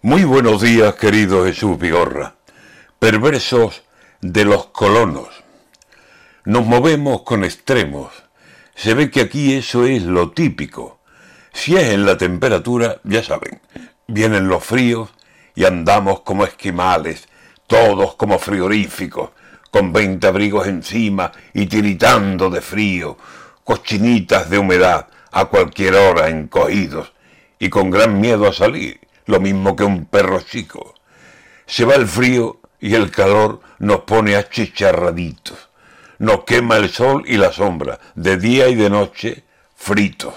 Muy buenos días, querido Jesús Vigorra. Perversos de los colonos. Nos movemos con extremos. Se ve que aquí eso es lo típico. Si es en la temperatura, ya saben, vienen los fríos y andamos como esquimales, todos como frigoríficos, con veinte abrigos encima y tiritando de frío, cochinitas de humedad a cualquier hora encogidos y con gran miedo a salir, lo mismo que un perro chico. Se va el frío y el calor nos pone achicharraditos. Nos quema el sol y la sombra, de día y de noche, fritos.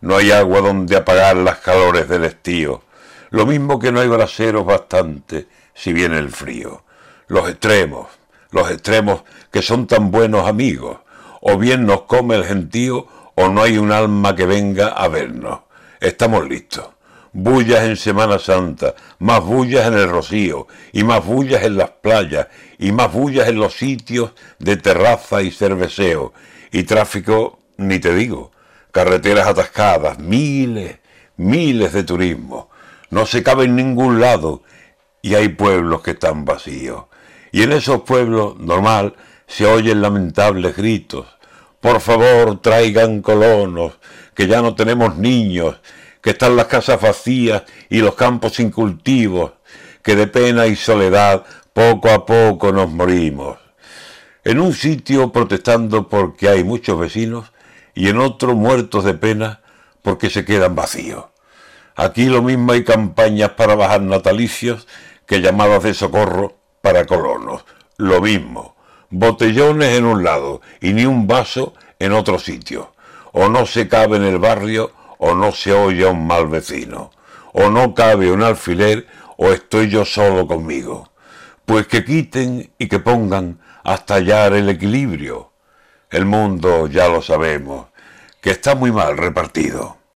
No hay agua donde apagar las calores del estío. Lo mismo que no hay braseros bastante si viene el frío. Los extremos, los extremos que son tan buenos amigos. O bien nos come el gentío o no hay un alma que venga a vernos. Estamos listos. Bullas en Semana Santa, más bullas en el Rocío, y más bullas en las playas, y más bullas en los sitios de terraza y cerveceo, y tráfico, ni te digo, carreteras atascadas, miles, miles de turismo. No se cabe en ningún lado, y hay pueblos que están vacíos. Y en esos pueblos, normal, se oyen lamentables gritos. Por favor, traigan colonos, que ya no tenemos niños, que están las casas vacías y los campos sin cultivos, que de pena y soledad poco a poco nos morimos. En un sitio protestando porque hay muchos vecinos y en otro muertos de pena porque se quedan vacíos. Aquí lo mismo hay campañas para bajar natalicios que llamadas de socorro para colonos. Lo mismo. Botellones en un lado y ni un vaso en otro sitio. O no se cabe en el barrio o no se oye a un mal vecino. O no cabe un alfiler o estoy yo solo conmigo. Pues que quiten y que pongan hasta hallar el equilibrio. El mundo, ya lo sabemos, que está muy mal repartido.